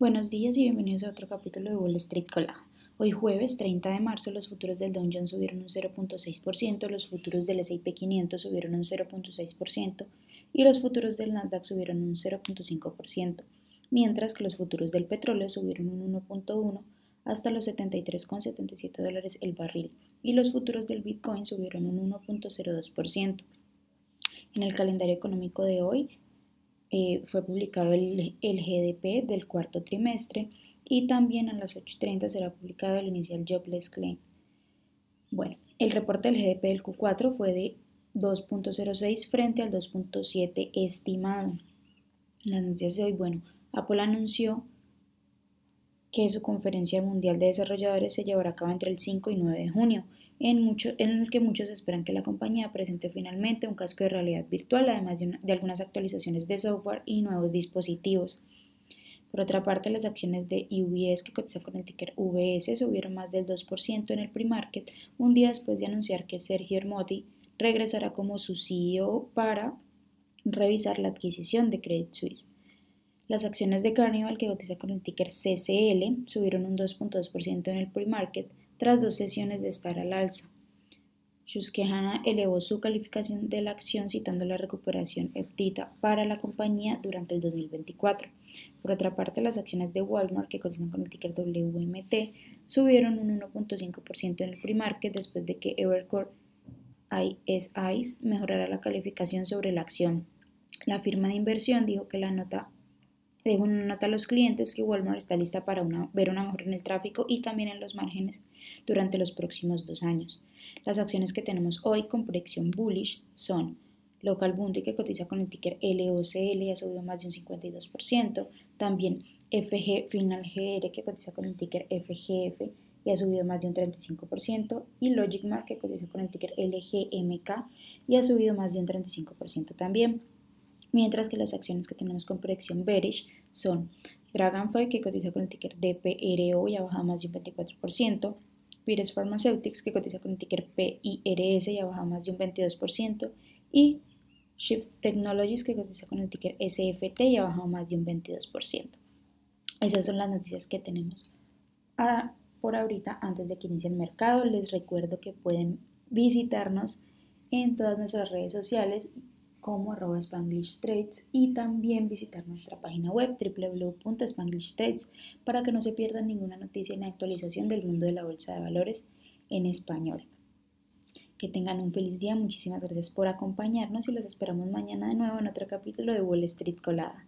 Buenos días y bienvenidos a otro capítulo de Wall Street Colada. Hoy jueves 30 de marzo los futuros del Dow Jones subieron un 0.6%, los futuros del S&P 500 subieron un 0.6% y los futuros del Nasdaq subieron un 0.5%, mientras que los futuros del petróleo subieron un 1.1 hasta los 73,77 dólares el barril y los futuros del Bitcoin subieron un 1.02%. En el calendario económico de hoy, eh, fue publicado el, el, GDP del cuarto trimestre y también a las 8.30 será publicado el inicial Jobless Claim. Bueno, el reporte del GDP del Q4 fue de 2.06 frente al 2.7 estimado. En las noticias de hoy, bueno, Apple anunció que su conferencia mundial de desarrolladores se llevará a cabo entre el 5 y 9 de junio en, el que muchos esperan que la compañía presente finalmente un casco de realidad virtual, además de, algunas actualizaciones de software y nuevos dispositivos. Por otra parte, las acciones de UBS que cotizan con el ticker VS subieron más del 2% en el pre-market, un día después de anunciar que Sergio Hermoti regresará como su CEO para revisar la adquisición de Credit Suisse. Las acciones de Carnival, que cotiza con el ticker CCL, subieron un 2.2% en el pre-market, tras dos sesiones de estar al alza. Susquehanna elevó su calificación de la acción citando la recuperación EFTITA para la compañía durante el 2024. Por otra parte, las acciones de Walmart, que cotizan con el ticker WMT, subieron un 1.5% en el pre-market después de que Evercore ISI mejorara la calificación sobre la acción. La firma de inversión dijo que la nota Dejo una nota a los clientes que Walmart está lista para ver una mejora en el tráfico y también en los márgenes durante los próximos dos años. Las acciones que tenemos hoy con proyección bullish son Local Bundy que cotiza con el ticker LOCL y ha subido más de un 52%, también FG Final GR que cotiza con el ticker FGF y ha subido más de un 35%, y Logicmark que cotiza con el ticker LGMK y ha subido más de un 35% también mientras que las acciones que tenemos con proyección bearish son Dragonfly, que cotiza con el ticker DPRO y ha bajado más de un 24%, Pires Pharmaceutics, que cotiza con el ticker PIRS y ha bajado más de un 22%, y Shift Technologies, que cotiza con el ticker SFT y ha bajado más de un 22%. Esas son las noticias que tenemos ah, por ahorita antes de que inicie el mercado. Les recuerdo que pueden visitarnos en todas nuestras redes sociales como arroba Spanglish y también visitar nuestra página web www.spanglish Trades para que no se pierdan ninguna noticia ni actualización del mundo de la bolsa de valores en español. Que tengan un feliz día, muchísimas gracias por acompañarnos y los esperamos mañana de nuevo en otro capítulo de Wall Street Colada.